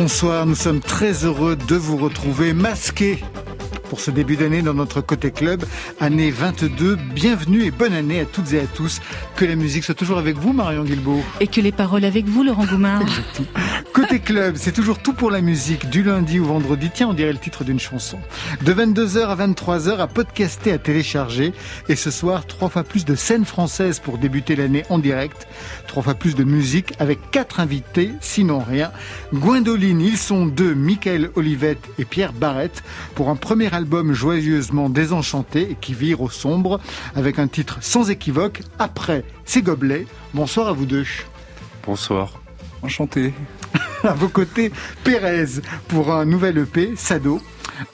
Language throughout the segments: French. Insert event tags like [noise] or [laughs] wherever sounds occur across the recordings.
Bonsoir, nous sommes très heureux de vous retrouver masqués pour ce début d'année dans notre côté club, année 22. Bienvenue et bonne année à toutes et à tous. Que la musique soit toujours avec vous, Marion Guilbault. Et que les paroles avec vous, Laurent Goumard. [laughs] côté club, c'est toujours tout pour la musique, du lundi au vendredi. Tiens, on dirait le titre d'une chanson. De 22h à 23h à podcaster, à télécharger. Et ce soir, trois fois plus de scènes françaises pour débuter l'année en direct. Trois fois plus de musique avec quatre invités, sinon rien. Gwendoline, ils sont deux, Michael Olivette et Pierre Barrette, pour un premier album joyeusement désenchanté et qui vire au sombre, avec un titre sans équivoque, Après, c'est Gobelets. Bonsoir à vous deux. Bonsoir. Enchanté. [laughs] à vos côtés, Pérez pour un nouvel EP, Sado.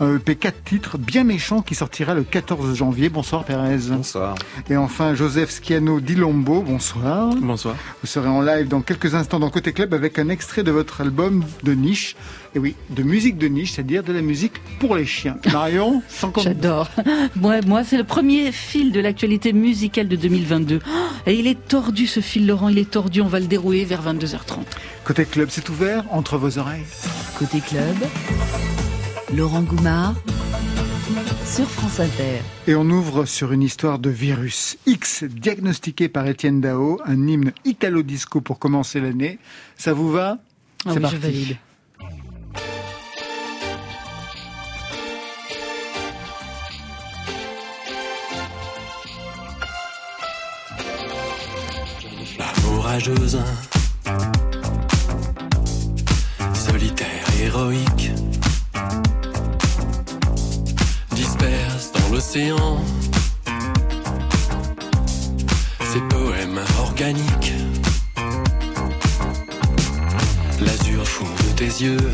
Un EP 4 titres bien méchant qui sortira le 14 janvier. Bonsoir Pérez. Bonsoir. Et enfin Joseph Schiano Dilombo. Bonsoir. Bonsoir. Vous serez en live dans quelques instants dans Côté Club avec un extrait de votre album de niche. Et oui, de musique de niche, c'est-à-dire de la musique pour les chiens. Marion, sans J'adore. [laughs] Moi, moi c'est le premier fil de l'actualité musicale de 2022. Et il est tordu ce fil, Laurent. Il est tordu. On va le dérouler vers 22h30. Côté Club, c'est ouvert entre vos oreilles. Côté Club. Laurent Goumard sur France Inter. Et on ouvre sur une histoire de virus. X, diagnostiqué par Étienne Dao, un hymne italo-disco pour commencer l'année. Ça vous va? Ah C'est parti. Je valide. solitaire, héroïque Ces poèmes organiques, l'azur fou de tes yeux,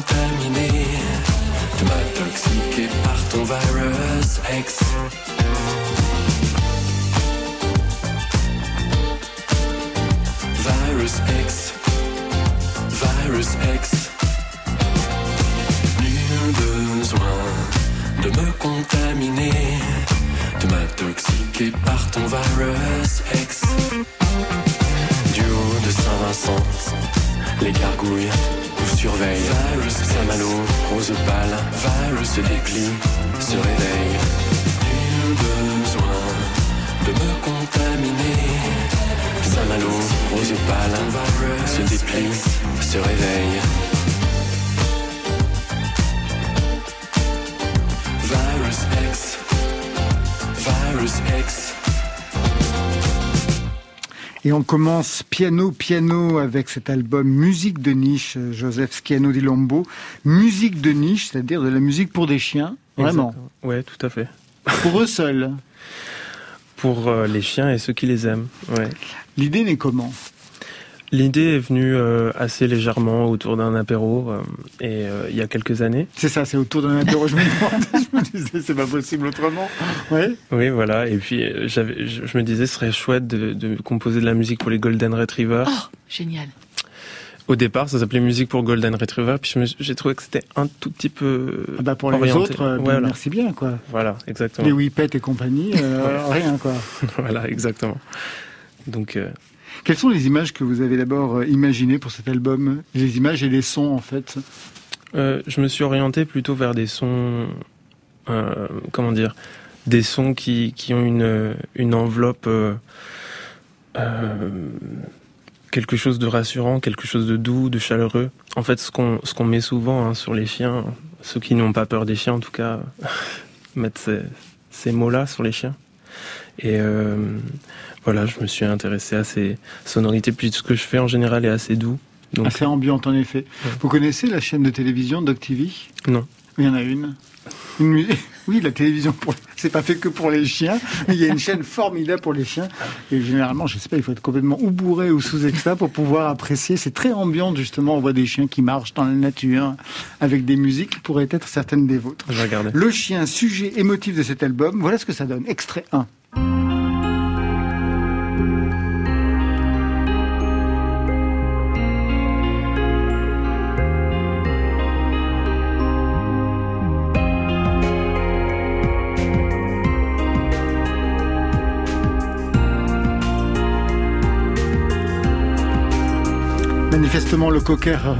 me contaminer m'intoxiquer par ton virus X. Virus X, Virus X. Nul besoin de me contaminer, de m'intoxiquer par ton virus X. Du haut de Saint-Vincent, les gargouilles surveille. Virus, Saint-Malo, rose pâle. Virus se déplie, se réveille. Nul besoin de me contaminer. Saint-Malo, rose pâle. Se déplie, se réveille. Virus X. Virus X. Et on commence piano piano avec cet album Musique de niche, Joseph Schiano di Lombo. Musique de niche, c'est-à-dire de la musique pour des chiens, vraiment. Ouais, tout à fait. Pour eux seuls. Pour euh, les chiens et ceux qui les aiment. Ouais. L'idée n'est comment? L'idée est venue euh, assez légèrement autour d'un apéro euh, et euh, il y a quelques années. C'est ça, c'est autour d'un apéro. je me [laughs] disais, c'est pas possible autrement. Ouais. Oui, voilà. Et puis j'avais, je, me disais, ce serait chouette de, de, composer de la musique pour les Golden Retrievers. Oh, génial. Au départ, ça s'appelait Musique pour Golden Retriever, puis j'ai trouvé que c'était un tout petit peu. Ah bah pour les autres, merci bien, quoi. Voilà, exactement. Les Whippet et compagnie, [laughs] rien, quoi. [laughs] voilà, exactement. Donc. Quelles sont les images que vous avez d'abord euh, imaginées pour cet album? Les images et les sons, en fait euh, Je me suis orienté plutôt vers des sons, euh, comment dire, des sons qui, qui ont une, une enveloppe, quelque chose de rassurant, quelque chose de doux, de chaleureux. En fait, ce qu'on ce qu'on met souvent hein, sur les chiens, ceux qui n'ont pas peur des chiens en tout cas, [laughs] mettre ces, ces mots-là sur les chiens. Et voilà, je me suis intéressé à ces sonorités, puis ce que je fais en général est assez doux. Donc, Assez ambiante, en effet. Ouais. Vous connaissez la chaîne de télévision Doc TV non. Il y en a une. [laughs] Oui, la télévision, pour... c'est pas fait que pour les chiens. mais Il y a une chaîne formidable pour les chiens. Et généralement, je sais pas, il faut être complètement ou bourré ou sous extra pour pouvoir apprécier. C'est très ambiante, justement. On voit des chiens qui marchent dans la nature avec des musiques qui pourraient être certaines des vôtres. Je vais regarder. Le chien, sujet émotif de cet album. Voilà ce que ça donne. Extrait 1. Manifestement, le cocker euh,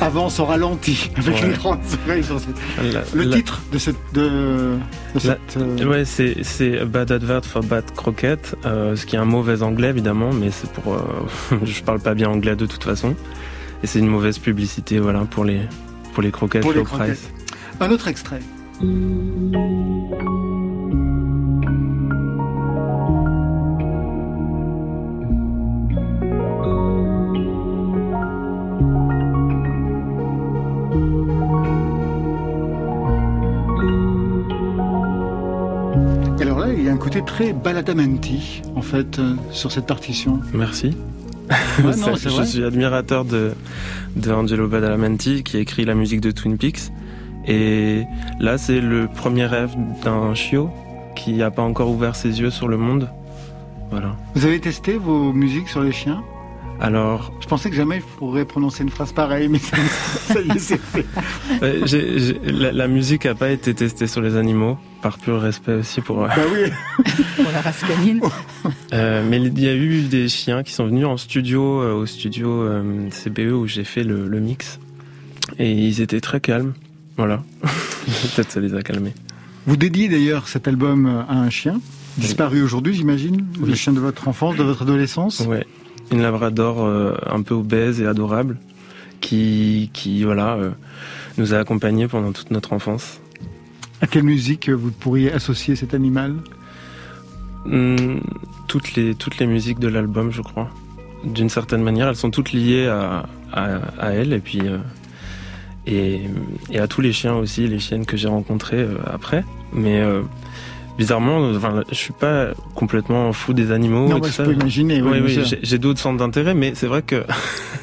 avance au ralenti avec Ouais. les grandes oreilles. sur cette- La- Le la- titre de cette. De, de La- cette euh, Ouais, c'est c'est Bad Advert for Bad Croquette, euh, ce qui est un mauvais anglais évidemment, mais c'est pour. euh, [laughs] je parle pas bien anglais de toute façon, et c'est une mauvaise publicité, voilà, pour les pour les croquettes Pour les low croquettes. price. Un autre extrait. Côté très baladamenti, en fait, euh, sur cette partition. Merci. Ouais, [laughs] non, je vrai. suis admirateur de de Angelo Badalamenti qui écrit la musique de Twin Peaks, et là c'est le premier rêve d'un chiot qui n'a pas encore ouvert ses yeux sur le monde. Voilà. Vous avez testé vos musiques sur les chiens? Alors, Je pensais que jamais je pourrais prononcer une phrase pareille, mais ça, ça y est, c'est fait. euh, j'ai- j'ai- la, la musique n'a pas été testée sur les animaux, par pur respect aussi pour. euh, Bah oui, [laughs] Pour la race canine. Euh, mais il y a eu des chiens qui sont venus en studio, euh, au studio euh, CBE où j'ai fait le, le mix. Et ils étaient très calmes. Voilà. [laughs] Peut-être ça les a calmés. Vous dédiez d'ailleurs cet album à un chien, disparu aujourd'hui, j'imagine Le Oui. chien de votre enfance, de votre adolescence Ouais. Une labrador euh, un peu obèse et adorable qui, qui voilà, euh, nous a accompagnés pendant toute notre enfance. À quelle musique vous pourriez associer cet animal? Hum, toutes, les, toutes les musiques de l'album, je crois. D'une certaine manière, elles sont toutes liées à, à, à elle et puis euh, et, et à tous les chiens aussi, les chiennes que j'ai rencontrées après. Mais bizarrement, euh, enfin, je suis pas complètement fou des animaux Non, et tout je ça. peux imaginer. oui, Oui, j'ai- d'autres centres d'intérêt, mais c'est vrai que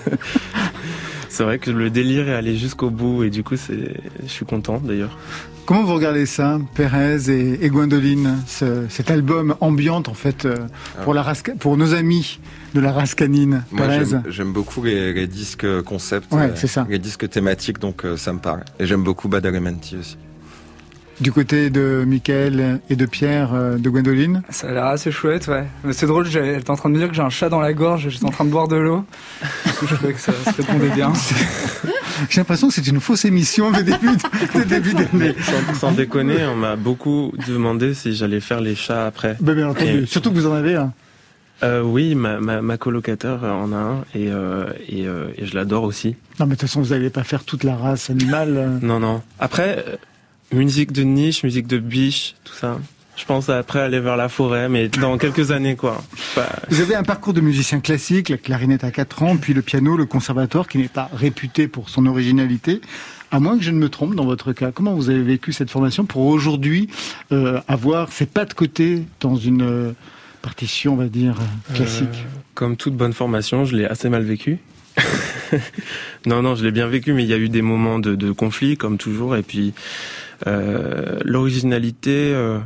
[laughs] c'est vrai que le délire est allé jusqu'au bout et du coup, c'est, je suis content d'ailleurs. Comment vous regardez ça, Pérez et, et Gwendoline, ce- cet album ambiante en fait euh, pour, la race, pour nos amis de la race canine Moi, Pérez j'aime- j'aime beaucoup les, les disques concept, Ouais, euh, c'est ça. les disques thématiques, donc euh, ça me parle. Et j'aime beaucoup Badalamenti aussi. Du côté de Michael et de Pierre euh, de Gwendoline Ça a l'air assez chouette, ouais. Mais c'est drôle, était en train de me dire que j'ai un chat dans la gorge, j'étais en train de boire de l'eau. Du coup, je trouvais que ça se répondait bien. [laughs] J'ai l'impression que c'est une fausse émission de début de, de début d'année. Sans, sans déconner, on m'a beaucoup demandé si j'allais faire les chats après. Ben, bien entendu. Et- Surtout que vous en avez un. Euh, oui, ma, ma, ma colocataire en a un et, euh, et, euh, et je l'adore aussi. Non, mais de toute façon, vous n'allez pas faire toute la race animale. Non, non. Après, musique de niche, musique de biche, tout ça. Je pense après aller vers la forêt, mais dans quelques années, quoi. Vous avez un parcours de musicien classique, la clarinette à 4 ans, puis le piano, le conservatoire, qui n'est pas réputé pour son originalité. À moins que je ne me trompe dans votre cas, comment vous avez vécu cette formation pour aujourd'hui euh, avoir ces pas de côté dans une euh, partition, on va dire, classique Euh, comme toute bonne formation, je l'ai assez mal vécu. [laughs] non, non, je l'ai bien vécu, mais il y a eu des moments de, de conflit, comme toujours. Et puis, euh, l'originalité, euh,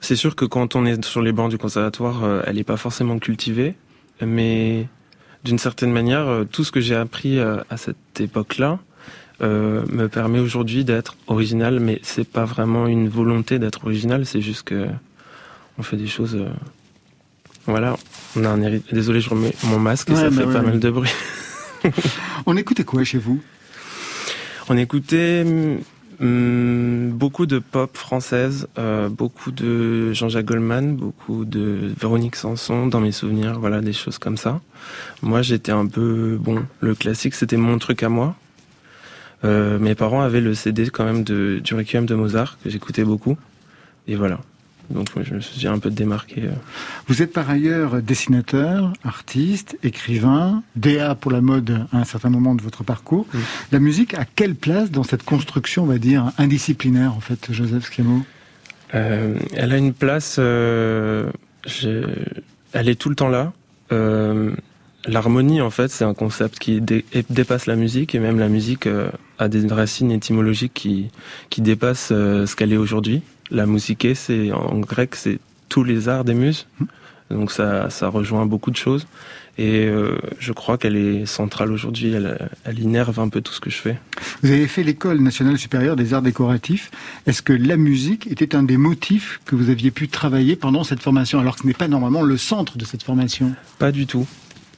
c'est sûr que quand on est sur les bancs du conservatoire, euh, elle n'est pas forcément cultivée. Mais d'une certaine manière, euh, tout ce que j'ai appris euh, à cette époque-là euh, me permet aujourd'hui d'être original. Mais c'est pas vraiment une volonté d'être original, c'est juste que on fait des choses. euh, Voilà, on a un Désolé, je remets mon masque et Ouais, ça bah fait ouais, pas ouais. mal de bruit. [laughs] [laughs] On écoutait quoi chez vous? On écoutait hum, beaucoup de pop française, euh, beaucoup de Jean-Jacques Goldman, beaucoup de Véronique Sanson dans mes souvenirs, voilà des choses comme ça. Moi, j'étais un peu bon. Le classique, c'était mon truc à moi. Euh, mes parents avaient le CD quand même du Requiem de Mozart que j'écoutais beaucoup. Et voilà. Donc moi, je me suis un peu démarqué. euh. Vous êtes par ailleurs dessinateur, artiste, écrivain, DA pour la mode à un certain moment de votre parcours. Oui. La musique a quelle place dans cette construction, on va dire, indisciplinaire, en fait, Joseph Schiamo? Euh, elle a une place. euh, elle est tout le temps là. Euh, L'harmonie, en fait, c'est un concept qui dé- dépasse la musique et même la musique euh, a des racines étymologiques qui qui dépassent euh, ce qu'elle est aujourd'hui. La musique, c'est en grec, c'est tous les arts des muses. Donc ça, ça rejoint beaucoup de choses. Et euh, je crois qu'elle est centrale aujourd'hui. Elle, elle innerve un peu tout ce que je fais. Vous avez fait l'école nationale supérieure des arts décoratifs. Est-ce que la musique était un des motifs que vous aviez pu travailler pendant cette formation, alors que ce n'est pas normalement le centre de cette formation? Pas du tout.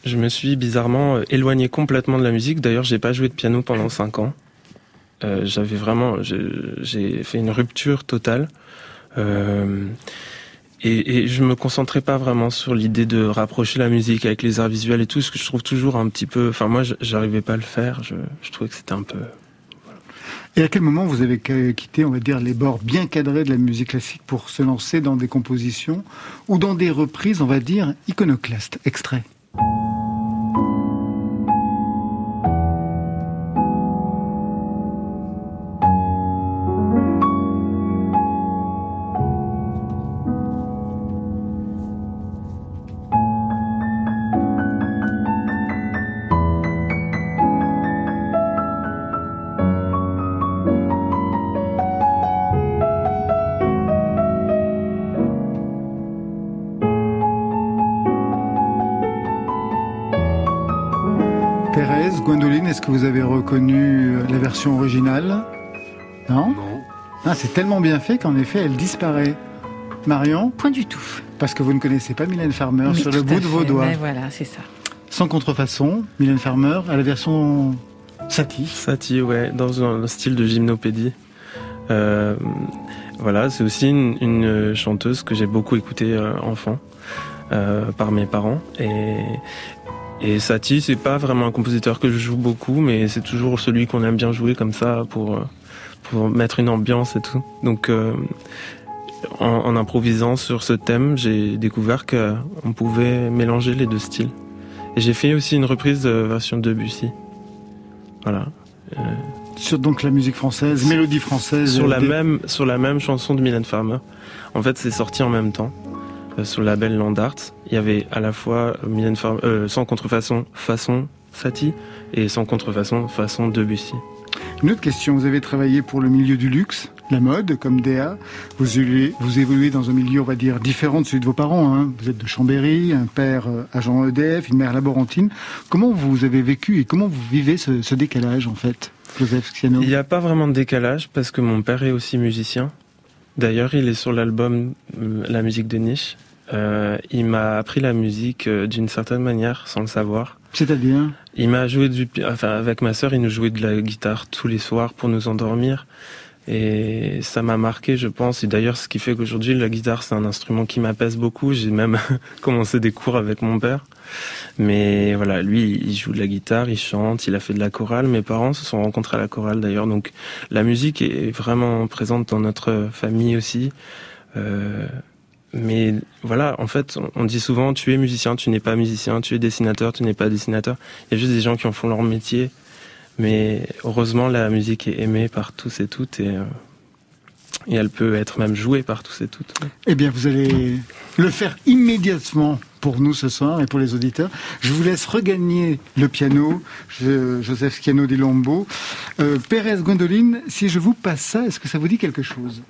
Je me suis bizarrement euh, éloigné complètement de la musique. D'ailleurs, j'ai pas joué de piano pendant cinq ans. Euh, J'avais vraiment, j'ai fait une rupture totale. Euh, et, et je me concentrais pas vraiment sur l'idée de rapprocher la musique avec les arts visuels et tout, ce que je trouve toujours un petit peu. Enfin, moi, j'arrivais pas à le faire. Je, je trouvais que c'était un peu. Et à quel moment vous avez quitté, on va dire, les bords bien cadrés de la musique classique pour se lancer dans des compositions ou dans des reprises, on va dire, iconoclastes Extrait. Que vous avez reconnu euh, la version originale Non Non. Ah, C'est tellement bien fait qu'en effet, elle disparaît. Marion, Point du tout. parce que vous ne connaissez pas Mylène Farmer Mais sur le bout de vos doigts. Ouais, voilà, c'est ça. Sans contrefaçon, Mylène Farmer à la version Satie. Satie, ouais, dans un style de gymnopédie. Euh, voilà, c'est aussi une, une chanteuse que j'ai beaucoup écoutée euh, enfant euh, par mes parents. Et, et Satie, c'est pas vraiment un compositeur que je joue beaucoup, mais c'est toujours celui qu'on aime bien jouer comme ça pour, euh, pour mettre une ambiance et tout. Donc, euh, en, en improvisant sur ce thème, j'ai découvert qu'on pouvait mélanger les deux styles. Et j'ai fait aussi une reprise de version de Debussy. Voilà. Sur donc la musique française, mélodie française. sur la des- même sur la même chanson de Mylène Farmer. En fait, c'est sorti en même temps euh, sur le label Land Arts. Il y avait à la fois euh, euh, sans contrefaçon façon Satie et sans contrefaçon façon Debussy. Une autre question, vous avez travaillé pour le milieu du luxe, la mode, comme DA. Vous évoluez, vous évoluez dans un milieu, on va dire, différent de celui de vos parents. hein. Vous êtes de Chambéry, un père agent EDF, une mère laborantine. Comment vous avez vécu et comment vous vivez ce, ce décalage, en fait, Joseph Schiano Il n'y a pas vraiment de décalage parce que mon père est aussi musicien. D'ailleurs, il est sur l'album euh, La musique de niche. Euh, il m'a appris la musique euh, d'une certaine manière sans le savoir. C'est-à-dire? Il m'a joué du, enfin avec ma sœur, il nous jouait de la guitare tous les soirs pour nous endormir. Et ça m'a marqué, je pense. Et d'ailleurs, ce qui fait qu'aujourd'hui, la guitare, c'est un instrument qui m'apaise beaucoup. J'ai même [laughs] commencé des cours avec mon père. Mais voilà, lui, il joue de la guitare, il chante, il a fait de la chorale. Mes parents se sont rencontrés à la chorale d'ailleurs. Donc, la musique est vraiment présente dans notre famille aussi. Euh, mais voilà, en fait, on- dit souvent, tu es musicien, tu n'es pas musicien, tu es dessinateur, tu n'es pas dessinateur. Il y a juste des gens qui en font leur métier. Mais heureusement, la musique est aimée par tous et toutes et, euh, et elle peut être même jouée par tous et toutes. Eh bien, vous allez le faire immédiatement pour nous ce soir et pour les auditeurs. Je vous laisse regagner le piano, Joseph Schiano di Lombo. Euh, Pérez Gwendoline, si je vous passe ça, est-ce que ça vous dit quelque chose?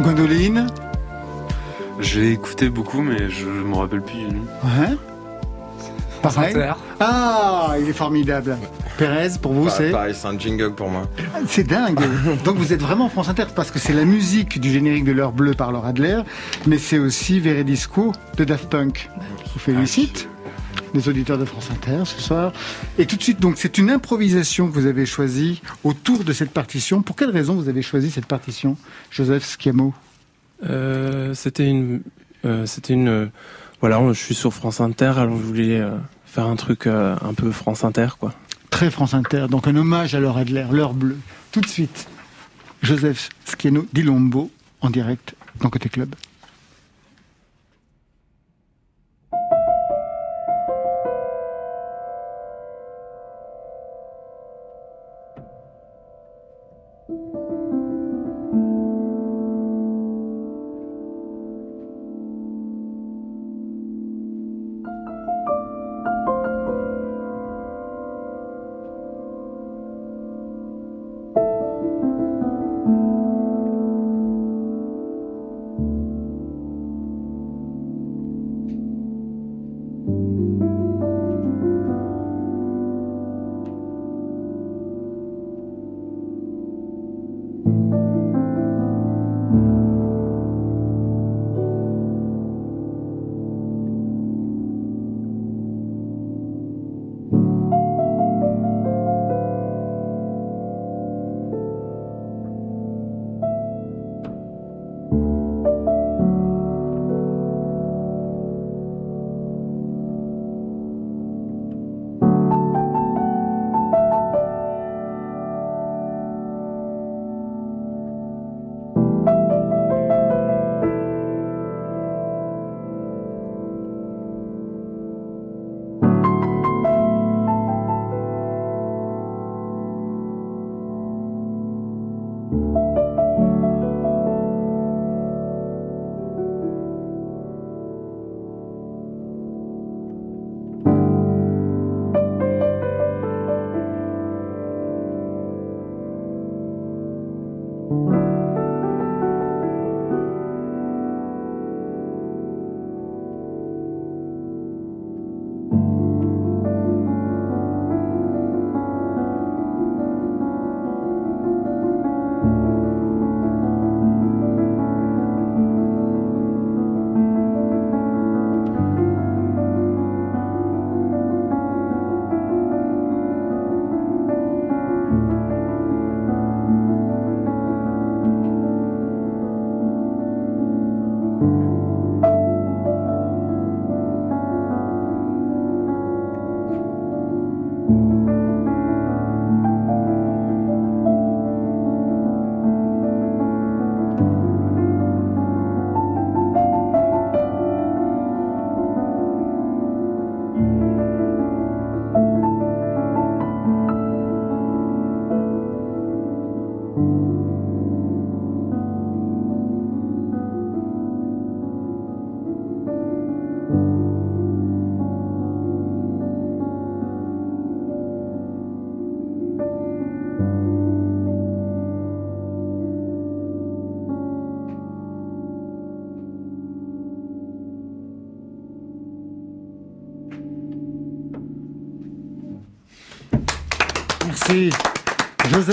Gwendoline? J'ai écouté beaucoup, mais je me rappelle plus du nom. Ouais. France Pareil. Inter. Ah, il est formidable. Pérez, pour vous, c'est pareil, c'est un jingle pour moi. C'est dingue. [laughs] Donc vous êtes vraiment France Inter parce que c'est la musique du générique de l'heure bleue par Laura Adler, mais c'est aussi Veredisco de Daft Punk. Je vous félicite. Les auditeurs de France Inter ce soir. Et tout de suite, donc, c'est une improvisation que vous avez choisie autour de cette partition. Pour quelle raison vous avez choisi cette partition, Joseph Schiamo? C'était une, euh, c'était une, euh, voilà, je suis sur France Inter, alors je voulais euh, faire un truc euh, un peu France Inter, quoi. Très France Inter, donc un hommage à Laura Adler, l'heure bleue. Tout de suite, Joseph Schiano Dilombo en direct dans Côté Club.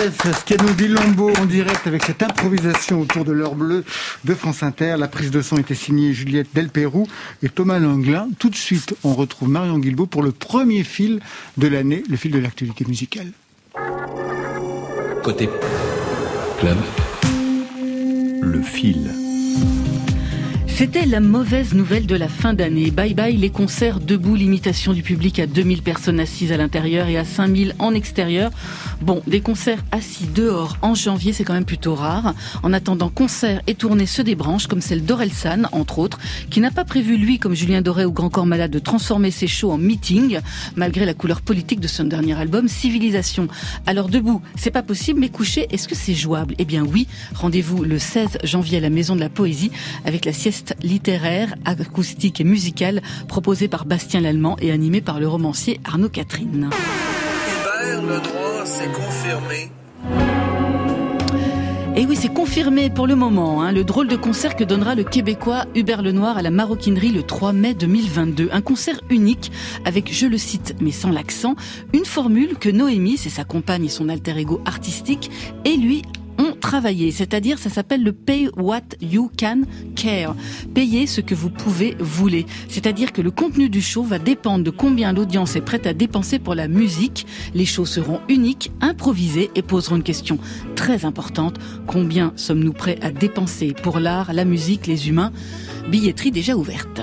Joseph Schianoudi Lombo en direct avec cette improvisation autour de l'heure bleue de France Inter. La prise de son était signée Juliette Delpérou et Thomas Langlin. Tout de suite, on retrouve Marion Guilbault pour le premier fil de l'année, le fil de l'actualité musicale. Côté club, le fil. C'était la mauvaise nouvelle de la fin d'année. Bye bye les concerts debout, limitation du public à 2000 personnes assises à l'intérieur et à 5000 en extérieur. Bon, des concerts assis dehors en janvier, c'est quand même plutôt rare. En attendant, concerts et tournées se débranchent, comme celle d'Orelsan, entre autres, qui n'a pas prévu, lui, comme Julien Doré ou Grand Corps Malade, de transformer ses shows en meeting, malgré la couleur politique de son dernier album, Civilisation. Alors debout, c'est pas possible, mais couché, est-ce que c'est jouable? Eh bien oui, rendez-vous le 16 janvier à la Maison de la Poésie, avec la sieste littéraire, acoustique et musicale proposée par Bastien Lallemand et animée par le romancier Arnaud Catherine. Hubert, le droit s'est confirmé. Et oui, c'est confirmé pour le moment, hein, le drôle de concert que donnera le Québécois Hubert Lenoir à la Maroquinerie le 3 mai 2022. Un concert unique avec, je le cite, mais sans l'accent, une formule que Noémie, c'est sa compagne et son alter ego artistique, et lui ont c'est-à-dire ça s'appelle le Pay What You Can Care. Payer ce que vous pouvez vouler. C'est-à-dire que le contenu du show va dépendre de combien l'audience est prête à dépenser pour la musique. Les shows seront uniques, improvisés et poseront une question très importante. Combien sommes-nous prêts à dépenser pour l'art, la musique, les humains? Billetterie déjà ouverte.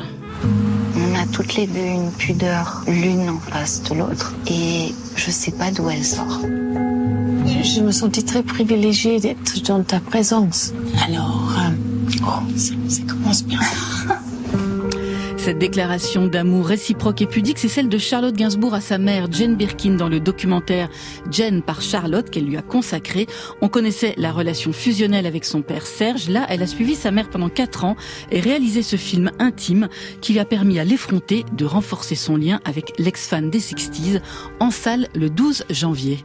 On a toutes les deux une pudeur l'une en face de l'autre et je sais pas d'où elle sort. Je me sentis très privilégiée d'être dans ta présence. Alors, euh, oh, ça, ça commence bien. [laughs] Cette déclaration d'amour réciproque et pudique, c'est celle de Charlotte Gainsbourg à sa mère, Jane Birkin, dans le documentaire Jane par Charlotte qu'elle lui a consacré. On connaissait la relation fusionnelle avec son père Serge. Là, elle a suivi sa mère pendant quatre ans et réalisé ce film intime qui lui a permis à l'effronter de renforcer son lien avec l'ex-fan des 60s en salle le 12 janvier.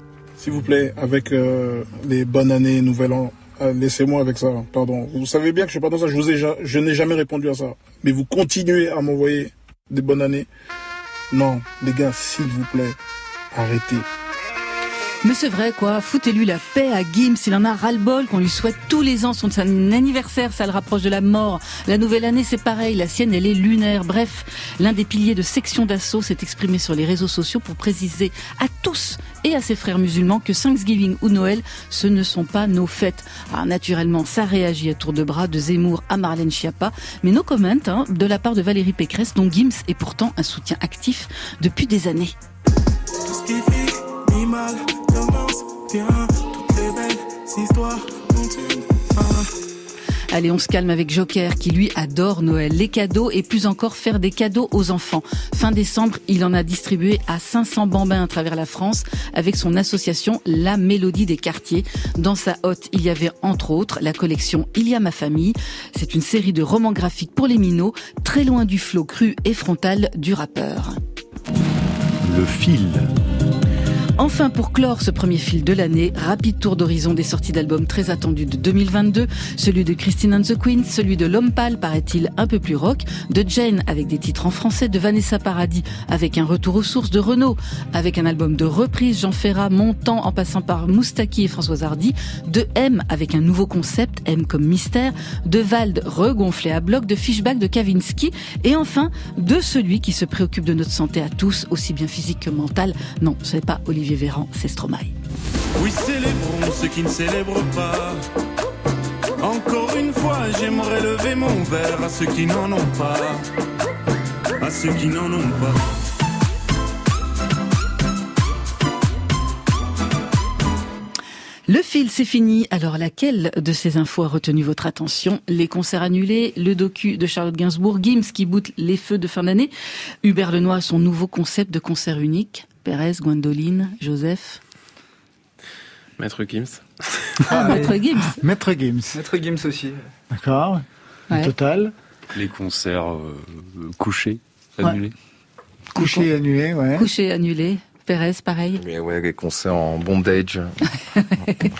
S'il vous plaît, avec euh, les bonnes années, nouvel an, euh, laissez-moi avec ça, pardon. Vous savez bien que je suis pas dans ça, je, vous ai, je n'ai jamais répondu à ça. Mais vous continuez à m'envoyer des bonnes années. Non, les gars, s'il vous plaît, arrêtez. Mais c'est vrai, quoi. Foutez-lui la paix à Gims. Il en a ras-le-bol qu'on lui souhaite tous les ans son anniversaire. Ça le rapproche de la mort. La nouvelle année, c'est pareil. La sienne, elle est lunaire. Bref, l'un des piliers de section d'assaut s'est exprimé sur les réseaux sociaux pour préciser à tous et à ses frères musulmans que Thanksgiving ou Noël, ce ne sont pas nos fêtes. Alors, naturellement, ça réagit à tour de bras de Zemmour à Marlène Schiappa. Mais no comment, hein, de la part de Valérie Pécresse, dont Gims est pourtant un soutien actif depuis des années. Commence bien. Toutes les belles histoires ont une fin. Allez, on se calme avec Joker qui lui adore Noël, les cadeaux et plus encore faire des cadeaux aux enfants. Fin décembre, il en a distribué à 500 bambins à travers la France avec son association La Mélodie des quartiers. Dans sa hotte, il y avait entre autres la collection Il y a ma famille. C'est une série de romans graphiques pour les minots, très loin du flot cru et frontal du rappeur. Le fil. Enfin, pour clore ce premier fil de l'année, rapide tour d'horizon des sorties d'albums très attendus de 2022, celui de Christine and the Queens, celui de L'Homme Pâle, paraît-il un peu plus rock, de Jane avec des titres en français, de Vanessa Paradis avec un retour aux sources, de Renault avec un album de reprise, Jean Ferrat montant en passant par Moustaki et Françoise Hardy, de M avec un nouveau concept, M comme mystère, de Vald regonflé à bloc, de Fishback de Kavinsky, et enfin de celui qui se préoccupe de notre santé à tous, aussi bien physique que mentale. Non, ce n'est pas Olivier Véran, c'est Stromae. Oui, célébrons ceux qui ne célèbrent pas. Encore une fois, j'aimerais lever mon verre à ceux qui n'en ont pas. À ceux qui n'en ont pas. Le fil, c'est fini. Alors, laquelle de ces infos a retenu votre attention? Les concerts annulés, le docu de Charlotte Gainsbourg, Gims qui boot les feux de fin d'année, Hubert Lenoir son nouveau concept de concert unique, Pérez, Gwendoline, Joseph. Maître Gims. [laughs] Ah, Maître Gims. Maître Gims. Maître Gims aussi. D'accord. Au Ouais. total, Les concerts euh, couchés, Ouais. annulés. couché et annulé, ouais. Couché, annulé. Pérez, pareil. Mais ouais, les concerts en bondage. [laughs]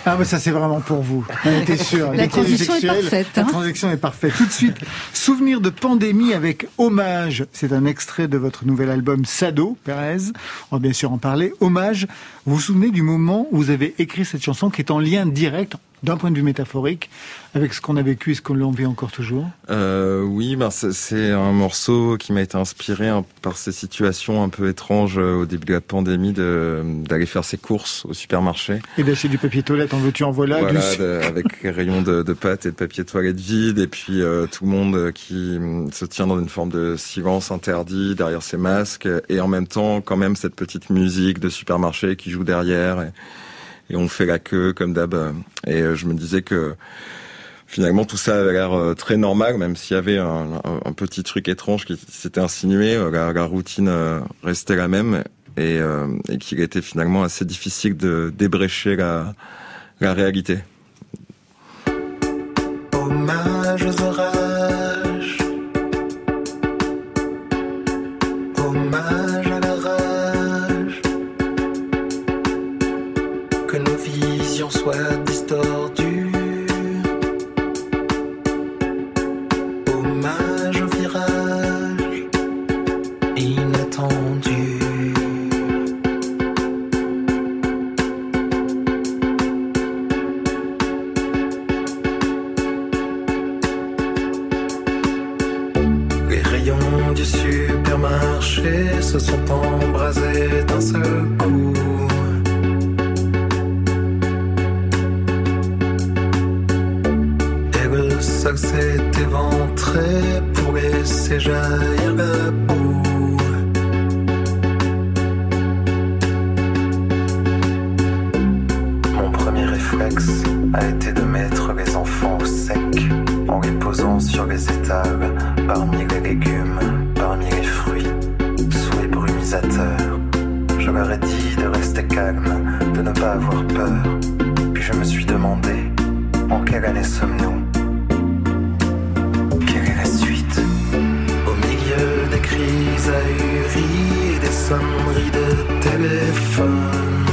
Ah, mais ça, c'est vraiment pour vous. On était sûr. La Les transition est parfaite, La hein. transition est parfaite. Tout de suite, souvenir de pandémie avec Hommage. C'est un extrait de votre nouvel album Sado, Pérez. On va bien sûr en parler. Hommage. Vous vous souvenez du moment où vous avez écrit cette chanson qui est en lien direct, d'un point de vue métaphorique, avec ce qu'on a vécu et ce qu'on vit encore toujours Euh, oui, ben c'est- un morceau qui m'a été inspiré par ces situations un peu étranges euh, au début de la pandémie d'aller faire ses courses au supermarché. Et d'acheter du papier toilette, en veux-tu, en voilà. Voilà, du- avec [laughs] les rayons de, de pâtes et de papier toilette vide, et puis euh, tout le monde qui hum, se tient dans une forme de silence interdit derrière ses masques, et en même temps quand même cette petite musique de supermarché qui joue derrière, et, et on fait la queue comme d'hab. Et euh, je me disais que finalement tout ça avait l'air euh, très normal, même s'il y avait un, petit truc étrange qui s'était insinué, euh, la, routine restait la même, et, qu'il était finalement assez difficile de débrécher la, réalité. Aux. Que nos visions des ahuries et des sonneries de téléphone.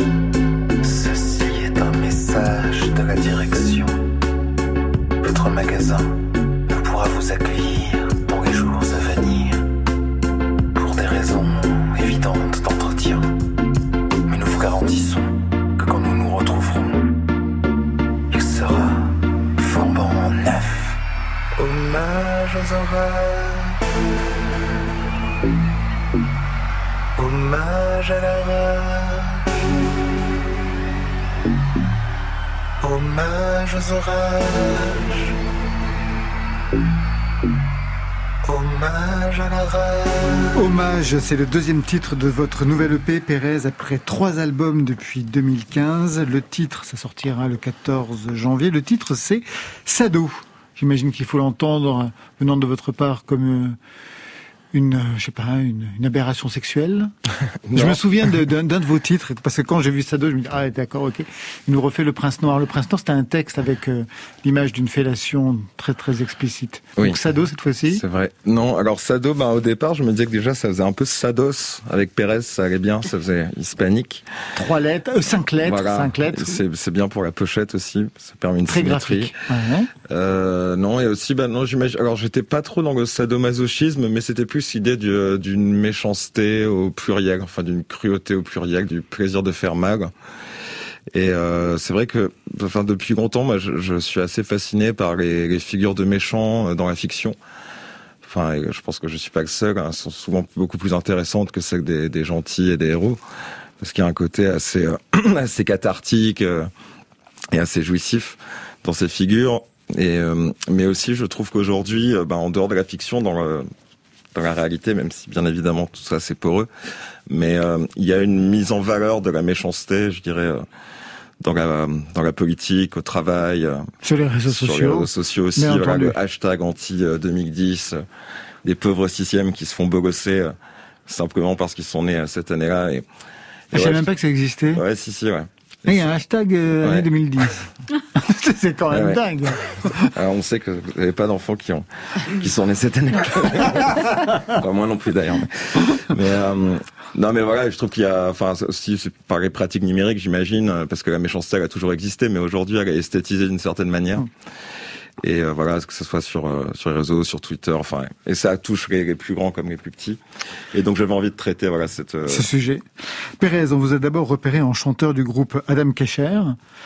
you C'est le deuxième titre de votre nouvelle EP, Pérez, après trois albums depuis 2015. Le titre, ça sortira le 14 janvier. Le titre, c'est Sado. J'imagine qu'il faut l'entendre venant de votre part comme euh, une, euh, je sais pas, une, une aberration sexuelle. [laughs] je me souviens d'un de vos titres, parce que quand j'ai vu Sado, je me dis, ah d'accord, ok. Il nous refait Le Prince Noir. Le Prince Noir, c'était un texte avec euh, l'image d'une fellation très très explicite. Oui. Donc Sado, cette fois-ci C'est vrai. Non, alors Sado, bah, au départ, je me disais que déjà ça faisait un peu Sados avec Pérez, ça allait bien, ça faisait hispanique. Trois lettres, euh, cinq lettres, Voilà. cinq lettres. Et C'est c'est bien pour la pochette aussi, ça permet une Très symétrie. graphique. Ouais. Euh, non, et aussi, bah non, j'imagine. Alors, j'étais pas trop dans le sadomasochisme, mais c'était plus l'idée du- d'une méchanceté au pluriel, enfin d'une cruauté au pluriel, du plaisir de faire mal. Et euh, c'est vrai que, enfin, depuis longtemps, moi, je, suis assez fasciné par les, figures de méchants euh, dans la fiction. Enfin, je pense que je suis pas le seul. hein, elles sont souvent beaucoup plus intéressantes que celles des, gentils et des héros, parce qu'il y a un côté assez, euh, [clears throat] assez cathartique euh, et assez jouissif dans ces figures. Et euh, mais aussi, je trouve qu'aujourd'hui, ben, en dehors de la fiction, dans le dans la réalité, même si bien évidemment tout ça c'est poreux, mais euh, il y a une mise en valeur de la méchanceté, je dirais, euh, dans la dans la politique, au travail, euh, Sur les réseaux sur les sociaux. réseaux sociaux aussi, voilà, le hashtag anti euh, 2010, euh, des pauvres sixièmes qui se font bogosser euh, simplement parce qu'ils sont nés euh, cette année-là. Et, et je savais ouais, même pas que ça existait. Ouais, si, si, ouais. Et il y a un hashtag euh, année Ouais. 2010. [laughs] c'est quand même Ouais, ouais. dingue. Alors on sait que vous n'avez pas d'enfants qui ont qui sont nés cette année. [laughs] Pas moi non plus d'ailleurs. Mais, mais, euh, non mais voilà, je trouve qu'il y a, enfin c'est par les pratiques numériques j'imagine, euh, parce que la méchanceté elle a toujours existé, mais aujourd'hui elle est esthétisée d'une certaine manière. Et euh, voilà, que ce soit sur euh, sur les réseaux, sur Twitter, enfin, et ça touche les, les plus grands comme les plus petits. Et donc j'avais envie de traiter voilà cette. euh, ce sujet. Pérez, on vous a d'abord repéré en chanteur du groupe Adam Kesher.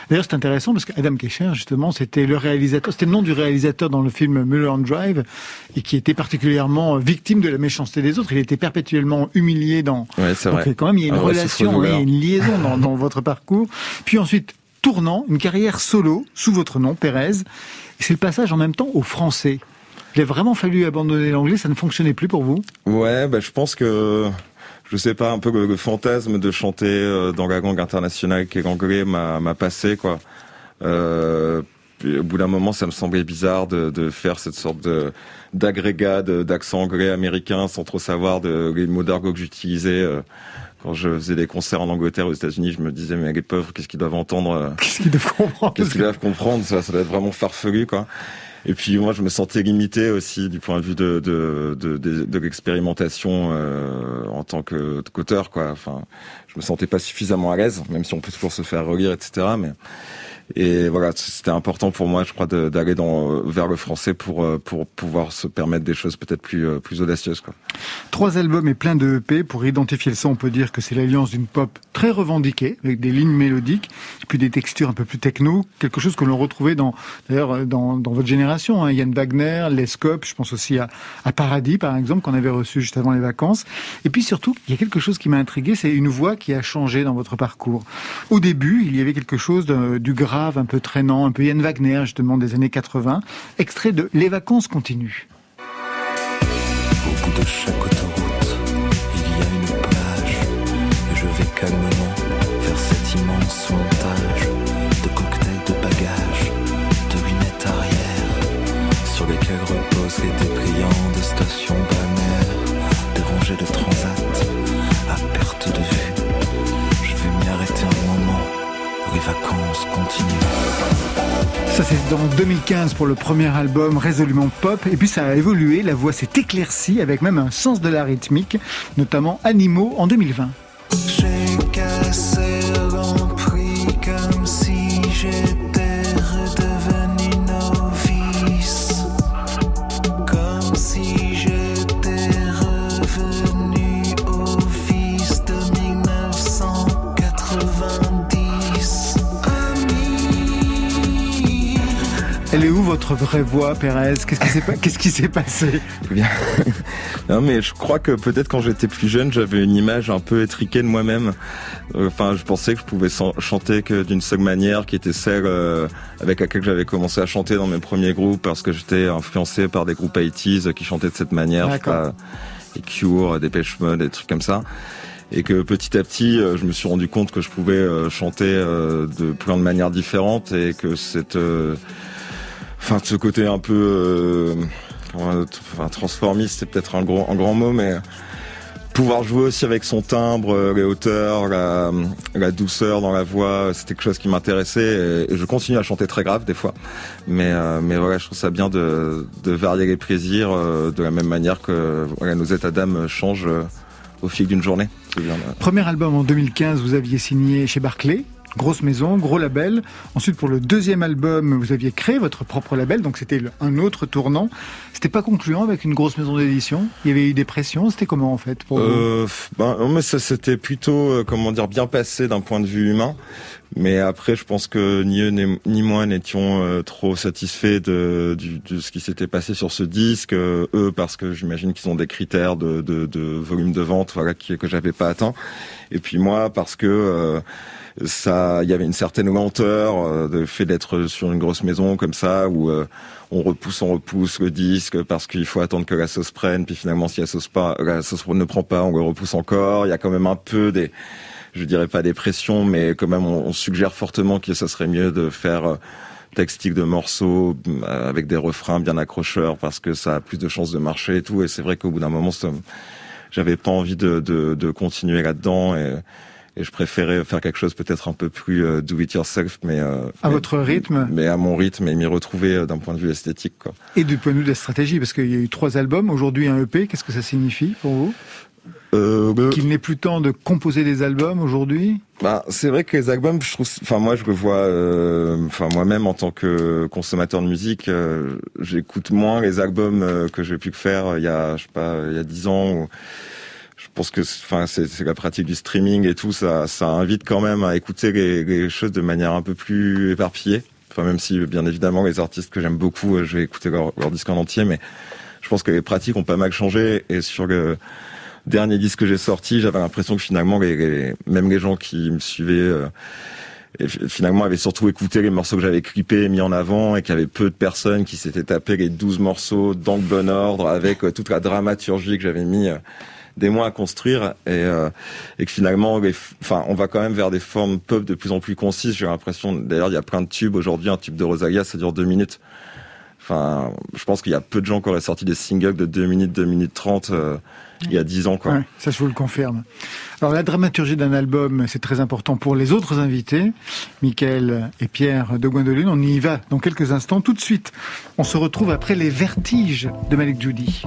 D'ailleurs, c'est intéressant parce qu'Adam Kesher, justement, c'était le réalisateur, c'était le nom du réalisateur dans le film Mulholland Drive et qui était particulièrement victime de la méchanceté des autres. Il était perpétuellement humilié dans. Ouais, c'est Donc, vrai. quand même, il y a une Un vrai relation, ouais, il y a une liaison dans, dans votre parcours. Puis ensuite, tournant, une carrière solo sous votre nom, Pérez. C'est le passage en même temps au français. Il a vraiment fallu abandonner l'anglais, ça ne fonctionnait plus pour vous? Ouais, bah, je pense que je sais pas un peu le, fantasme de chanter euh, dans la langue internationale qui est l'anglais m'a passé quoi. Euh, au bout d'un moment, ça me semblait bizarre de, faire cette sorte de d'agrégat d'accent anglais américain sans trop savoir les mots d'argot que j'utilisais. euh, quand je faisais des concerts en Angleterre aux États-Unis, je me disais mais les pauvres, qu'est-ce qu'ils doivent entendre euh, Qu'est-ce qu'ils doivent comprendre? Qu'est-ce qu'ils doivent comprendre? Ça, ça doit être vraiment farfelu, quoi. Et puis moi, je me sentais limité aussi du point de vue de de de, de, de l'expérimentation euh, en tant que qu'auteur, quoi. Enfin, je me sentais pas suffisamment à l'aise, même si on peut toujours se faire relire, etc. Mais et voilà, c'était important pour moi, je crois, d'aller dans euh, vers le français pour euh, pour pouvoir se permettre des choses peut-être plus euh, plus audacieuses, quoi. Trois albums et plein de EP. Pour identifier le son, on peut dire que c'est l'alliance d'une pop très revendiquée, avec des lignes mélodiques, puis des textures un peu plus techno, quelque chose que l'on retrouvait dans, d'ailleurs, dans, dans votre génération. Hein. Yann Wagner, Les Scopes, je pense aussi à, à Paradis, par exemple, qu'on avait reçu juste avant les vacances. Et puis surtout, il y a quelque chose qui m'a intrigué, c'est une voix qui a changé dans votre parcours. Au début, il y avait quelque chose du un peu traînant, un peu Yann Wagner, justement, des années 80. Extrait de Les vacances continuent. Au bout de chaque autoroute, il y a une plage. Et je vais calmement vers cet immense montage de cocktails de bagages, de lunettes arrière, sur lesquels reposent les dépliants de stations balnéaires, des rangées de transat à perte de vue. Je vais m'y arrêter un moment, les vacances. C'est dans 2015 pour le premier album résolument pop et puis ça a évolué, la voix s'est éclaircie avec même un sens de la rythmique, notamment Animaux en 2020. Votre vraie voix, Pérez? Qu'est-ce qui s'est pas- passé? Eh Bien. [laughs] non, mais je crois que peut-être quand j'étais plus jeune, j'avais une image un peu étriquée de moi-même. Euh, Enfin, je pensais que je pouvais chanter que d'une seule manière, qui était celle euh, avec laquelle j'avais commencé à chanter dans mes premiers groupes, parce que j'étais influencé par des groupes 80s qui chantaient de cette manière. les Cure, des Mode, des trucs comme ça. Et que petit à petit, euh, je me suis rendu compte que je pouvais euh, chanter euh, de plein de manières différentes et que cette euh, enfin de ce côté un peu euh, transformiste c'est peut-être un grand un grand mot mais pouvoir jouer aussi avec son timbre euh, les hauteurs la, douceur dans la voix c'était quelque chose qui m'intéressait et, je continue à chanter très grave des fois mais euh, mais voilà je trouve ça bien de, varier les plaisirs de la même manière que nos états d'âme changent au fil d'une journée Premier album en 2015, vous aviez signé chez Barclay. Grosse maison, gros label. Ensuite, pour le deuxième album, vous aviez créé votre propre label, donc c'était un autre tournant. C'était pas concluant avec une grosse maison d'édition? Il y avait eu des pressions. C'était comment en fait pour vous? Euh, f- ben, mais ça c'était plutôt euh, comment dire bien passé d'un point de vue humain. Mais après, je pense que ni eux ni moi n'étions euh, trop satisfaits de, de ce qui s'était passé sur ce disque. Euh, eux, parce que j'imagine qu'ils ont des critères de, de, volume de vente, voilà, qui, que j'avais pas atteint. Et puis moi, parce que ça, il y avait une certaine lenteur, euh, de fait d'être sur une grosse maison comme ça, où euh, on repousse, on repousse le disque parce qu'il faut attendre que la sauce prenne. Puis finalement, si la sauce pas, la sauce ne prend pas, on le repousse encore. Il y a quand même un peu des, je dirais pas des pressions, mais quand même, on, suggère fortement que ça serait mieux de faire euh, textique de morceaux avec des refrains bien accrocheurs parce que ça a plus de chances de marcher et tout. Et c'est vrai qu'au bout d'un moment, j'avais pas envie de, de, de continuer là-dedans et, et je préférais faire quelque chose peut-être un peu plus euh, do it yourself, mais euh, à mais- votre rythme mais à mon rythme et m'y retrouver euh, d'un point de vue esthétique. Quoi. et du point de vue de la stratégie, parce qu'il y a eu trois albums, aujourd'hui un EP. Qu'est-ce que ça signifie pour vous? Euh, bah, Qu'il n'est plus temps de composer des albums aujourd'hui? Bah, c'est vrai que les albums, je trouve, enfin moi je le vois, euh, enfin moi-même en tant que consommateur de musique, euh, j'écoute moins les albums que j'ai pu faire il y a, je sais pas, il y a dix ans. Pense que, enfin c'est la pratique du streaming et tout, ça, invite quand même à écouter les, choses de manière un peu plus éparpillée. Enfin même si bien évidemment les artistes que j'aime beaucoup, euh, je vais écouter leur, disque en entier, mais je pense que les pratiques ont pas mal changé et sur le dernier disque que j'ai sorti, j'avais l'impression que finalement, même les gens qui me suivaient, euh, finalement, avaient surtout écouté les morceaux que j'avais clippés et mis en avant, et qu'il y avait peu de personnes qui s'étaient tapés les 12 morceaux dans le bon ordre, avec euh, toute la dramaturgie que j'avais mis des mois à construire, et, euh, que finalement, enfin, on va quand même vers des formes pop de plus en plus concises. J'ai l'impression, d'ailleurs, il y a plein de tubes aujourd'hui, un tube de Rosalia, ça dure deux minutes. Enfin, je pense qu'il y a peu de gens qui auraient sorti des singles de 2 minutes, 2 minutes 30 euh, il y a 10 ans, quoi. Ça, je vous le confirme. Alors, la dramaturgie d'un album, c'est très important pour les autres invités, Michael et Pierre de Gwendoline. On y va dans quelques instants. Tout de suite, on se retrouve après les vertiges de Malik Judy.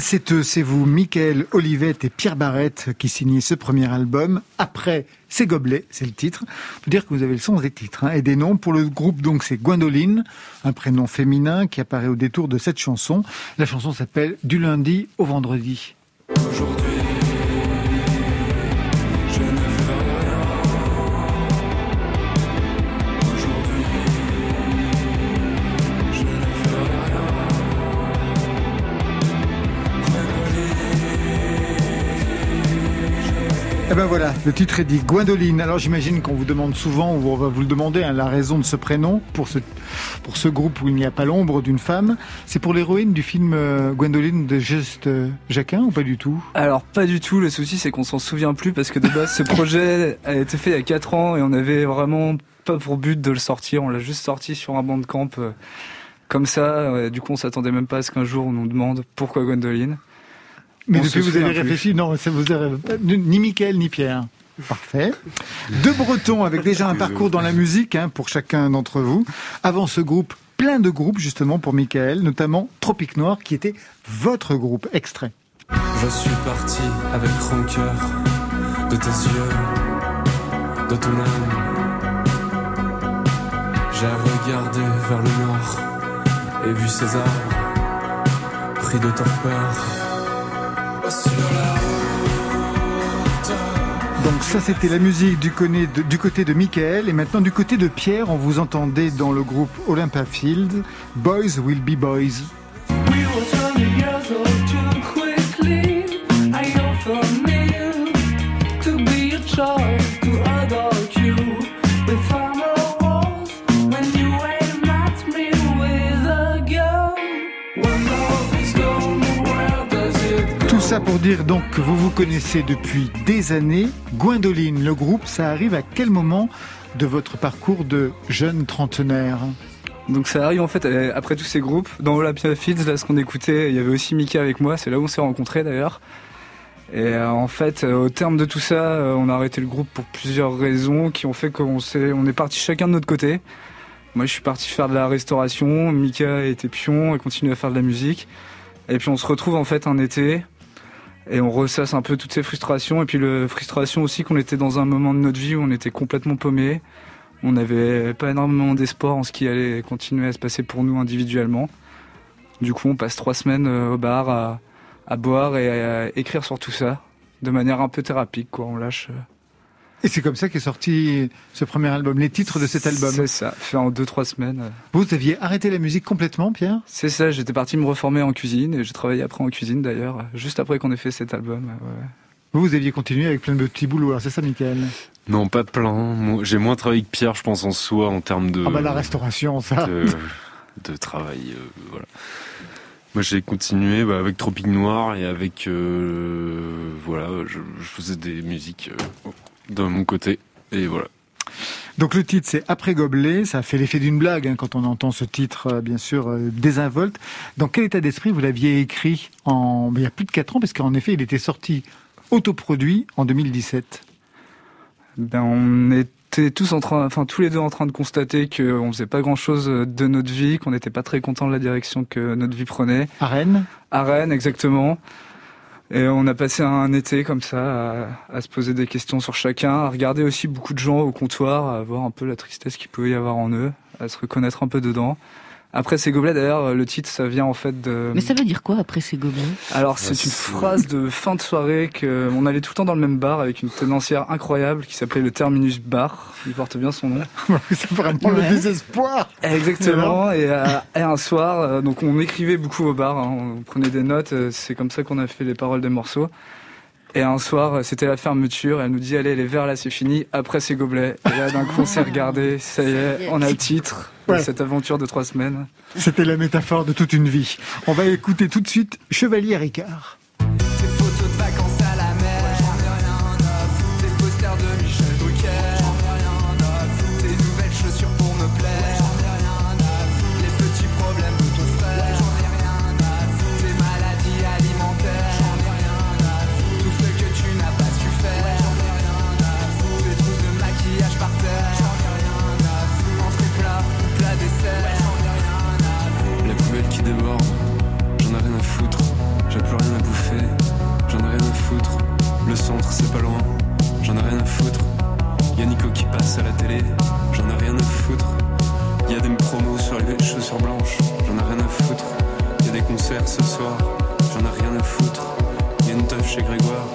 C'est eux, c'est vous, Michael, Olivette et Pierre Barrette qui signaient ce premier album. Après, c'est Gobelets, c'est le titre. Faut dire que vous avez le sens des titres hein, et des noms. Pour le groupe, donc, c'est Gwendoline, un prénom féminin qui apparaît au détour de cette chanson. La chanson s'appelle Du lundi au vendredi. Eh ben voilà, le titre est dit Gwendoline. Alors j'imagine qu'on vous demande souvent, ou on va vous le demander, hein, la raison de ce prénom pour ce, pour ce groupe où il n'y a pas l'ombre d'une femme. C'est pour l'héroïne du film euh, Gwendoline de Juste euh, Jacquin ou pas du tout? Alors pas du tout, le souci c'est qu'on s'en souvient plus parce que de base ce [laughs] projet a été fait il y a 4 ans et on avait vraiment pas pour but de le sortir, on l'a juste sorti sur un banc de camp euh, comme ça, du coup on s'attendait même pas à ce qu'un jour on nous demande pourquoi Gwendoline. Mais On depuis vous avez plus. réfléchi, non, ça vous avez, ni Mickaël ni Pierre. Parfait. Deux Bretons avec déjà un parcours dans la musique hein, pour chacun d'entre vous. Avant ce groupe, plein de groupes justement pour Michael, notamment Tropique Noir qui était votre groupe. Extrait. Je suis parti avec rancœur de tes yeux, de ton âme. J'ai regardé vers le nord et vu ces arbres pris de torpeur. Donc ça c'était la musique du, côté de- Michael. Et maintenant du côté de Pierre, on vous entendait dans le groupe Olympia Field, Boys Will Be Boys. Pour dire donc que vous vous connaissez depuis des années. Gwendoline, le groupe, ça arrive à quel moment de votre parcours de jeune trentenaire Donc ça arrive en fait euh, après tous ces groupes. Dans Olympia Fields, là ce qu'on écoutait, il y avait aussi Mika avec moi, c'est là où on s'est rencontrés d'ailleurs. Et euh, en fait, euh, au terme de tout ça, on a arrêté le groupe pour plusieurs raisons qui ont fait qu'on s'est, on est parti chacun de notre côté. Moi je suis parti faire de la restauration, Mika était pion et continue à faire de la musique. Et puis on se retrouve en fait un été et on ressasse un peu toutes ces frustrations et puis le frustration aussi qu'on était dans un moment de notre vie où on était complètement paumé. On n'avait pas énormément d'espoir en ce qui allait continuer à se passer pour nous individuellement. Du coup, on passe trois semaines euh, au bar à, boire et à écrire sur tout ça, de manière un peu thérapique, quoi. On lâche. Et c'est comme ça qu'est sorti ce premier album, les titres de cet album. C'est ça, fait en deux trois semaines. Vous aviez arrêté la musique complètement, Pierre? C'est ça, j'étais parti me reformer en cuisine et j'ai travaillé après en cuisine d'ailleurs, juste après qu'on ait fait cet album. ouais. Vous, vous aviez continué avec plein de petits boulots, alors c'est ça, Michael? Non, pas plein. J'ai moins travaillé que Pierre, je pense, en soi, en termes de, Ah bah la restauration, ça. de, de travail. euh, voilà. Moi, j'ai continué bah, avec Tropique Noir et avec. euh, voilà, je, je faisais des musiques euh, de mon côté. Et voilà. Donc le titre c'est Après Gobelet, ça fait l'effet d'une blague hein, quand on entend ce titre, euh, bien sûr, euh, désinvolte. Dans quel état d'esprit vous l'aviez écrit en... il y a plus de 4 ans, parce qu'en effet il était sorti autoproduit en 2017 Ben, on était tous en train, enfin tous les deux en train de constater qu'on faisait pas grand chose de notre vie, qu'on n'était pas très content de la direction que notre vie prenait. À Rennes À Rennes, exactement. Et on a passé un été comme ça à, se poser des questions sur chacun, à regarder aussi beaucoup de gens au comptoir, à voir un peu la tristesse qu'il pouvait y avoir en eux, à se reconnaître un peu dedans. Après ces gobelets, d'ailleurs, le titre, ça vient en fait de... Mais ça veut dire quoi après ces gobelets? Alors c'est une phrase [laughs] de fin de soirée que on allait tout le temps dans le même bar avec une tenancière incroyable qui s'appelait le Terminus Bar. Il porte bien son nom. [laughs] c'est vraiment le Ouais. désespoir Exactement. Et, euh, et un soir, euh, donc on écrivait beaucoup au bar, hein, on prenait des notes. euh, C'est comme ça qu'on a fait les paroles des morceaux. Et un soir, euh, c'était la fermeture. Elle nous dit allez les verres là c'est fini. Après ces gobelets. Et là d'un coup on s'est regardé. Ça y est, on a le titre Ouais. cette aventure de trois semaines. C'était la métaphore de toute une vie. On va écouter tout de suite Chevalier Ricard. Y'a Nico qui passe à la télé, j'en ai rien à foutre. Y'a des promos sur les chaussures blanches, j'en ai rien à foutre. Y'a des concerts ce soir, j'en ai rien à foutre. Y'a une teuf chez Grégoire,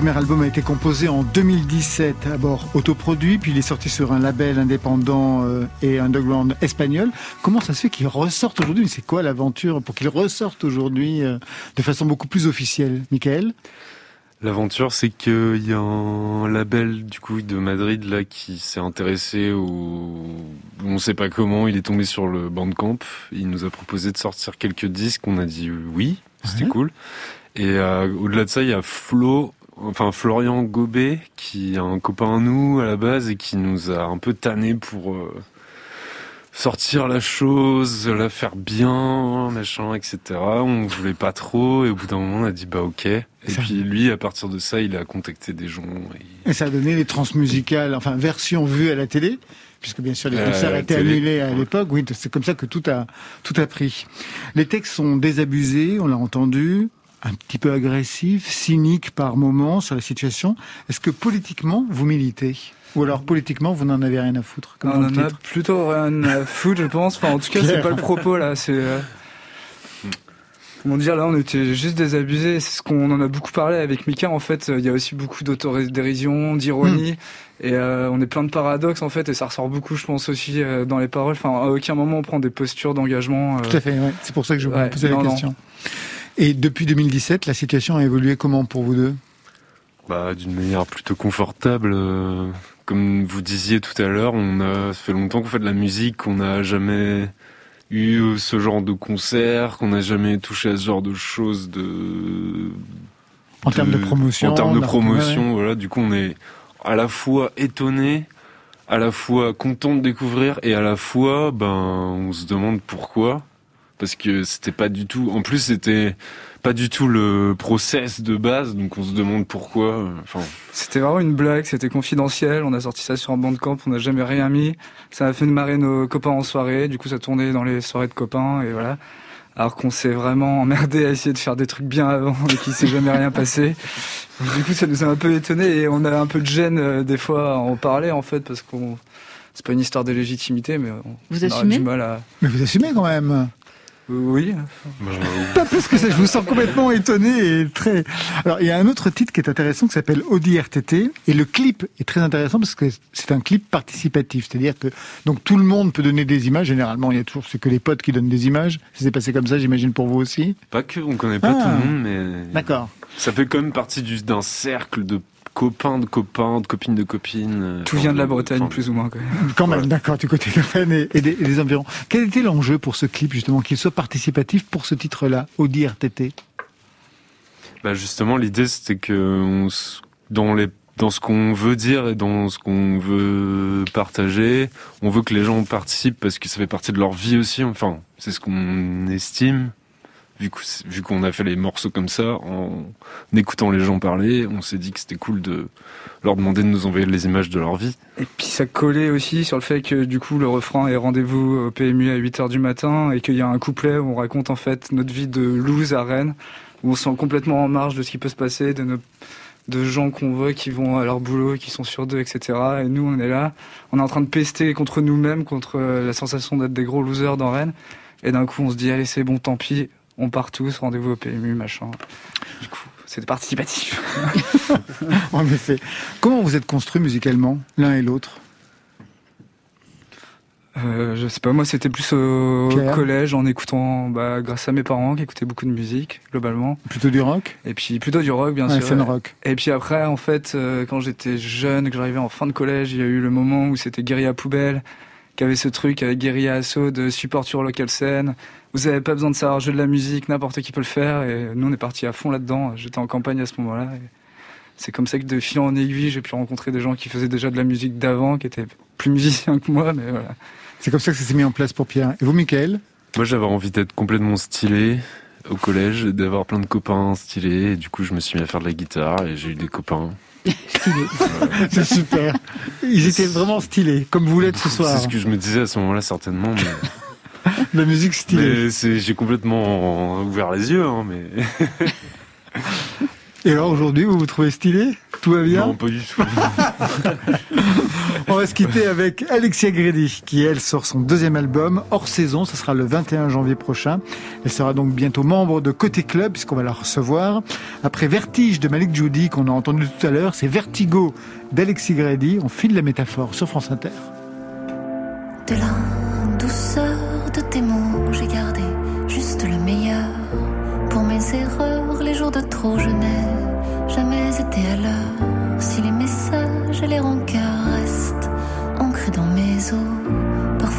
premier album a été composé en 2017, d'abord autoproduit, puis il est sorti sur un label indépendant euh, et underground espagnol. Comment ça se fait qu'il ressorte aujourd'hui? C'est quoi l'aventure pour qu'il ressorte aujourd'hui euh, de façon beaucoup plus officielle? Michael? L'aventure, c'est qu'il y a un label du coup de Madrid là qui s'est intéressé au, on sait pas comment, il est tombé sur le Bandcamp. Il nous a proposé de sortir quelques disques. On a dit oui, c'était Ouais. cool. Et euh, au-delà de ça, il y a Flo, enfin Florian Gobet, qui est un copain à nous à la base et qui nous a un peu tanné pour euh, sortir la chose, la faire bien, machin, etc. On voulait pas trop et au bout d'un moment, on a dit bah ok. Et Ça- puis lui, à partir de ça, il a contacté des gens. et- Et ça a donné les transmusicales, enfin version vue à la télé, puisque bien sûr les Euh, concerts étaient annulés à l'époque. Oui, c'est comme ça que tout a tout a pris. Les textes sont désabusés, on l'a entendu, un petit peu agressifs, cyniques par moments sur la situation. Est-ce que politiquement vous militez? Ou alors politiquement vous n'en avez rien à foutre comme on en a plutôt rien à [laughs] foutre, je pense. Enfin, en tout cas, c'est pas le propos là. C'est euh, comment dire là, on était juste désabusés. C'est ce qu'on en a beaucoup parlé avec Mika. En fait, il y a aussi beaucoup d'autodérision, d'ironie, et euh, on est plein de paradoxes en fait, et ça ressort beaucoup, je pense aussi euh, dans les paroles. Enfin, à aucun moment on prend des postures d'engagement. Tout à fait, ouais. c'est pour ça que je vous posais la non. question. Et depuis 2017, la situation a évolué comment pour vous deux? Bah, d'une manière plutôt confortable. euh, Comme vous disiez tout à l'heure, on a ça fait longtemps qu'on fait de la musique, qu'on n'a jamais eu ce genre de concert, qu'on n'a jamais touché à ce genre de choses de. En termes de promotion, En termes de on promotion, ouais, voilà. Du coup, on est à la fois étonné, à la fois content de découvrir, et à la fois, ben, on se demande pourquoi. Parce que c'était pas du tout. En plus, c'était pas du tout le process de base, donc on se demande pourquoi. euh, Enfin. C'était vraiment une blague, c'était confidentiel. On a sorti ça sur un bandcamp, on n'a jamais rien mis. Ça a fait marrer nos copains en soirée. Du coup, ça tournait dans les soirées de copains et voilà. Alors qu'on s'est vraiment emmerdé à essayer de faire des trucs bien avant et qu'il s'est jamais rien passé. Du coup, ça nous a un peu étonné et on a un peu de gêne euh, des fois à en parler en fait parce qu'on c'est pas une histoire de légitimité, mais on, Vous on aura assumez? du mal à. Mais vous assumez quand même Oui. [laughs] Pas plus que ça, je vous sens complètement étonné et très. Alors, il y a un autre titre qui est intéressant qui s'appelle Audi RTT et le clip est très intéressant parce que c'est un clip participatif, c'est-à-dire que donc tout le monde peut donner des images. Généralement, il y a toujours c'est que les potes qui donnent des images. Ça s'est passé comme ça, j'imagine pour vous aussi. Pas que, on connaît pas Ah. tout le monde, mais. D'accord. Ça fait quand même partie du- d'un cercle de copains de copains, de copines de copines. euh, Tout vient de la Bretagne, plus ou moins. Quand même. Quand même, d'accord, du côté de Rennes et, et des, et des environs. Quel était l'enjeu pour ce clip justement, qu'il soit participatif pour ce titre-là, Audi RTT Bah justement, l'idée c'était que on s- dans les dans ce qu'on veut dire et dans ce qu'on veut partager, on veut que les gens participent parce que ça fait partie de leur vie aussi. Enfin, c'est ce qu'on estime. Vu qu'on a fait les morceaux comme ça, en écoutant les gens parler, on s'est dit que c'était cool de leur demander de nous envoyer les images de leur vie. Et puis ça collait aussi sur le fait que du coup le refrain est rendez-vous au PMU à 8h du matin et qu'il y a un couplet où on raconte en fait notre vie de loose à Rennes, où on se sent complètement en marge de ce qui peut se passer, de gens qu'on voit qui vont à leur boulot, qui sont sur deux, etc. Et nous on est là, on est en train de pester contre nous-mêmes, contre euh, la sensation d'être des gros losers dans Rennes. Et d'un coup on se dit allez c'est bon tant pis, on part tous, rendez-vous au PMU, machin. Du coup c'est participatif. [laughs] En effet. Comment vous êtes construits musicalement, l'un et l'autre? Euh, je sais pas, moi c'était plus au collège en écoutant, bah, grâce à mes parents qui écoutaient beaucoup de musique globalement. Plutôt du rock? Et puis plutôt du rock bien Ouais, sûr. rock. Et puis après en fait, euh, quand j'étais jeune, que j'arrivais en fin de collège, il y a eu le moment où c'était Guérilla Poubelle, qui avait ce truc avec Guérilla Assaut de support sur local scène. Vous avez pas besoin de savoir jouer de la musique, n'importe qui peut le faire. Et nous on est parti à fond là-dedans. J'étais en campagne à ce moment-là. C'est comme ça que de fil en aiguille, j'ai pu rencontrer des gens qui faisaient déjà de la musique d'avant, qui étaient plus musiciens que moi, mais voilà. C'est comme ça que ça s'est mis en place pour Pierre. Et vous, Michael? Moi, j'avais envie d'être complètement stylé au collège, d'avoir plein de copains stylés. Et du coup, je me suis mis à faire de la guitare et j'ai eu des copains. [laughs] C'est super. Ils étaient vraiment stylés, comme vous l'êtes ce soir. C'est ce que je me disais à ce moment-là, certainement. Mais, [laughs] La musique stylée. j'ai complètement ouvert les yeux. Hein, mais Et alors aujourd'hui, vous vous trouvez stylé? Tout va bien Non, pas du tout. [laughs] On va se quitter avec Alexia Grady, qui elle sort son deuxième album hors saison. Ce sera le 21 janvier prochain. Elle sera donc bientôt membre de Côté Club, puisqu'on va la recevoir. Après Vertige de Malik Judy, qu'on a entendu tout à l'heure, c'est Vertigo d'Alexis Grady. On file la métaphore sur France Inter. De la douceur de tes mots, j'ai gardé juste le meilleur. Pour mes erreurs, les jours de trop, je n'ai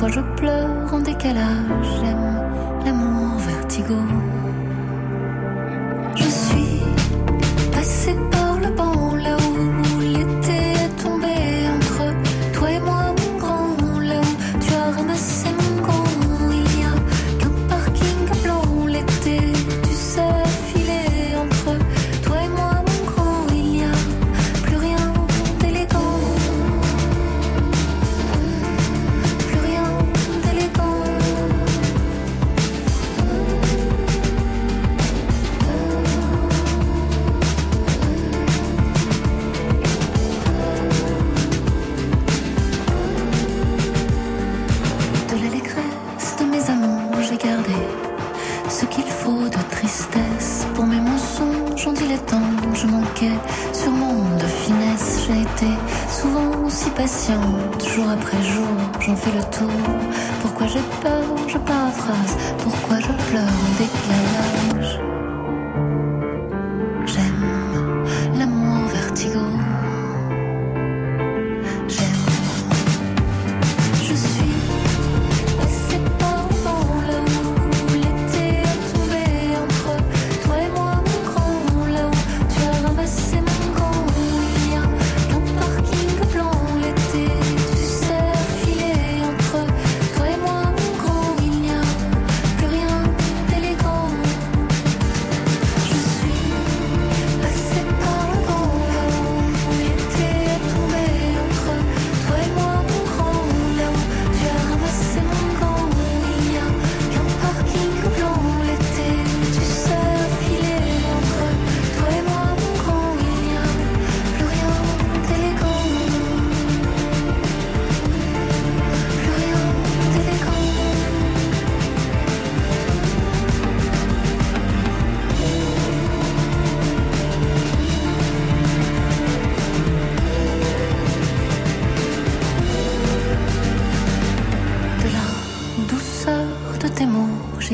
je pleure en décalage. J'aime l'amour vertigo. Je suis passé par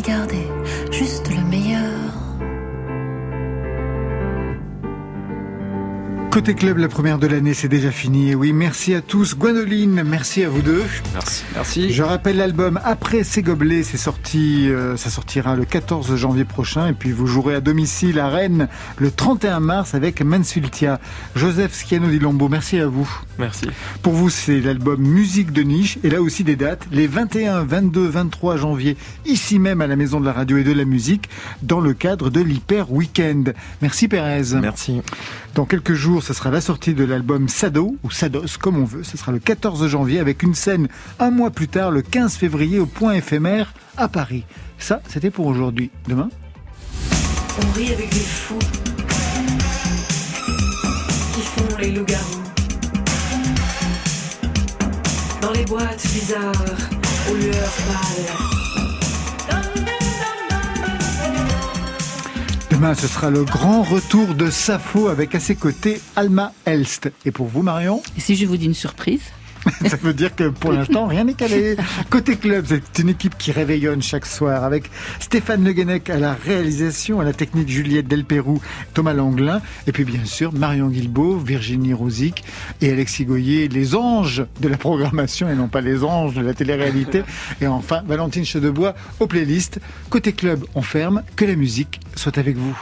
gardé Côté club, la première de l'année, c'est déjà fini. Et oui, merci à tous. Gwenoline, merci à vous deux. Merci. Merci. Je rappelle l'album Après ces gobelets, c'est sorti, euh, ça sortira le 14 janvier prochain. Et puis vous jouerez à domicile à Rennes le 31 mars avec Mansultia. Joseph Schiano di Lombo, merci à vous. Merci. Pour vous, c'est l'album Musique de niche. Et là aussi des dates. Les 21, 22, 23 janvier, ici même à la Maison de la Radio et de la Musique, dans le cadre de l'Hyper Weekend. Merci Pérez. Merci. Dans quelques jours, ce sera la sortie de l'album Sado, ou Sados, comme on veut. Ce sera le 14 janvier avec une scène un mois plus tard, le 15 février, au point éphémère à Paris. Ça, c'était pour aujourd'hui. Demain? On rit avec des fous qui font les loups-garous. Dans les boîtes bizarres, aux lueurs pâles. Demain, ce sera le grand retour de Sappho avec à ses côtés Alma Elst. Et pour vous, Marion Et si je vous dis une surprise [laughs] Ça veut dire que pour l'instant, rien n'est calé. Côté club, c'est une équipe qui réveillonne chaque soir avec Stéphane Le Guenec à la réalisation, à la technique Juliette Delpérou, Thomas Langlin, et puis bien sûr Marion Guilbault, Virginie Rosic et Alexis Goyer, les anges de la programmation et non pas les anges de la télé-réalité. [laughs] Et enfin, Valentine Chedebois aux playlists. Côté club, on ferme. Que la musique soit avec vous.